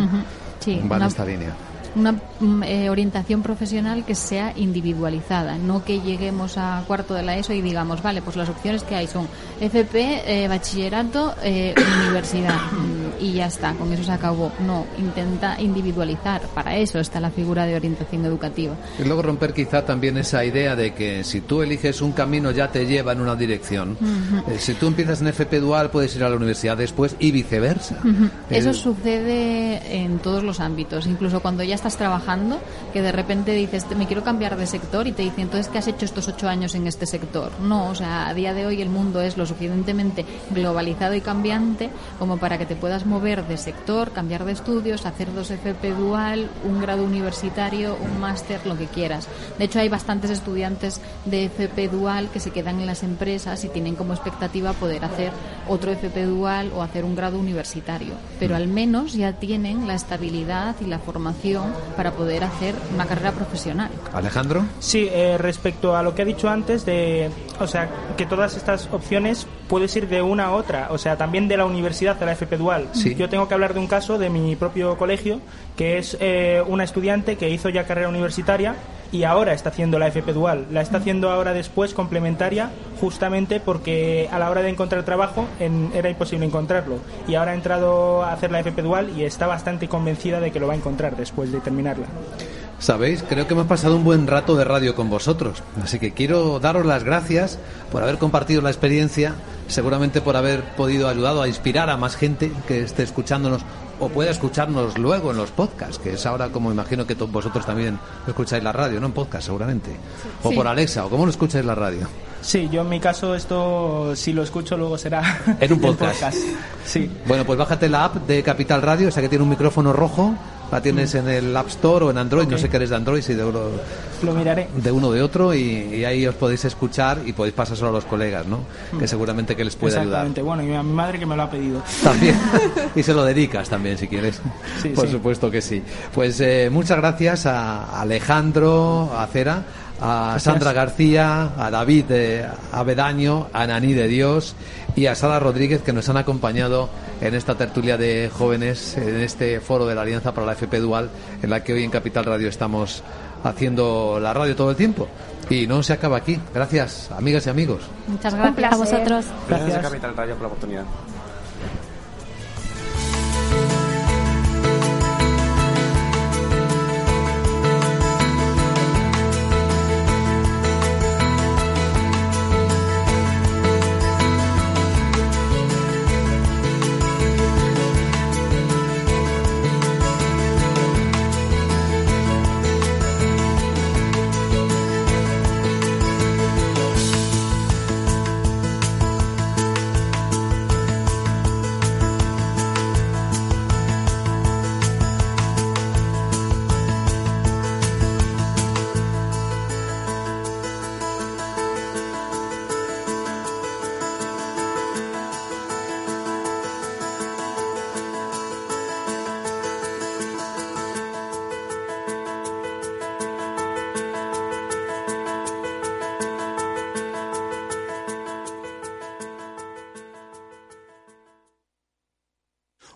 Sí, Va en una- esta línea. Una mm, eh, orientación profesional que sea individualizada, no que lleguemos a cuarto de la ESO y digamos, vale, pues las opciones que hay son FP, eh, bachillerato, eh, (coughs) universidad mm, y ya está, con eso se acabó. No, intenta individualizar, para eso está la figura de orientación educativa. Y luego romper quizá también esa idea de que si tú eliges un camino ya te lleva en una dirección. Ujú. Eh, si tú empiezas en FP Dual puedes ir a la universidad después y viceversa. Ujú. Eso El- sucede en todos los ámbitos, incluso cuando ya estás trabajando, que de repente dices, me quiero cambiar de sector y te dicen, entonces, ¿qué has hecho estos ocho años en este sector? No, o sea, a día de hoy el mundo es lo suficientemente globalizado y cambiante como para que te puedas mover de sector, cambiar de estudios, hacer dos FP dual, un grado universitario, un máster, lo que quieras. De hecho, hay bastantes estudiantes de FP dual que se quedan en las empresas y tienen como expectativa poder hacer otro FP dual o hacer un grado universitario. Pero al menos ya tienen la estabilidad y la formación para poder hacer una carrera profesional. Alejandro. Sí, eh, respecto a lo que ha dicho antes de, o sea, que todas estas opciones puedes ir de una a otra, o sea, también de la universidad a la FP Dual. Sí. Yo tengo que hablar de un caso de mi propio colegio, que es eh, una estudiante que hizo ya carrera universitaria y ahora está haciendo la FP Dual. La está haciendo ahora después complementaria, justamente porque a la hora de encontrar trabajo en- era imposible encontrarlo. Y ahora ha entrado a hacer la FP Dual y está bastante convencida de que lo va a encontrar después de terminarla. Sabéis, creo que hemos pasado un buen rato de radio con vosotros, así que quiero daros las gracias por haber compartido la experiencia, seguramente por haber podido ayudado a inspirar a más gente que esté escuchándonos o pueda escucharnos luego en los podcasts, que es ahora como imagino que vosotros también escucháis la radio, ¿no? En podcast seguramente. O Sí. por Alexa, o cómo lo escucháis la radio. Sí, yo en mi caso esto, si lo escucho luego será En un (laughs) el podcast. Sí. Bueno, pues bájate la app de Capital Radio, esa que tiene un micrófono rojo, la tienes en el App Store o en Android, no sé qué eres de Android, si de uno, Lo miraré. de uno o de otro, y, y ahí os podéis escuchar y podéis pasárselo a los colegas, ¿no? Mm. Que seguramente que les puede ayudar. Exactamente. Bueno, y a mi madre que me lo ha pedido. También. (laughs) y se lo dedicas también, si quieres. Sí, Por sí. supuesto que sí. Pues eh, muchas gracias a Alejandro Acera, a. Sandra García, a David eh, Avedaño, a Naní de Dios y a Sara Rodríguez que nos han acompañado en esta tertulia de jóvenes, en este foro de la Alianza para la FP Dual, en la que hoy en Capital Radio estamos haciendo la radio todo el tiempo. Y no se acaba aquí. Gracias, amigas y amigos. Muchas gracias a vosotros. Gracias a Capital Radio por la oportunidad.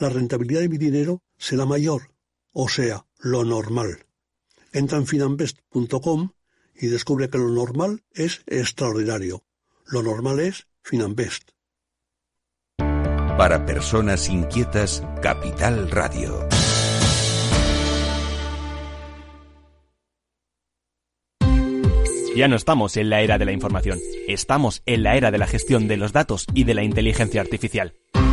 la rentabilidad de mi dinero será mayor, o sea, lo normal. Entra en finanbest.com y descubre que lo normal es extraordinario. Lo normal es Finanbest. Para personas inquietas, Capital Radio. Ya no estamos en la era de la información, estamos en la era de la gestión de los datos y de la inteligencia artificial.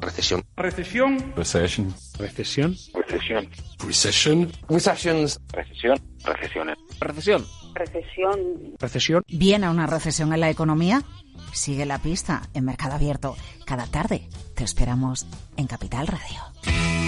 Recesión. Recesión. Recesión. Recesión. Recesión. Recession. Recessions. Recesión. Recesiones. Recesión. Recesión. Recesión. ¿Viene una recesión en la economía? Sigue la pista en Mercado Abierto. Cada tarde te esperamos en Capital Radio.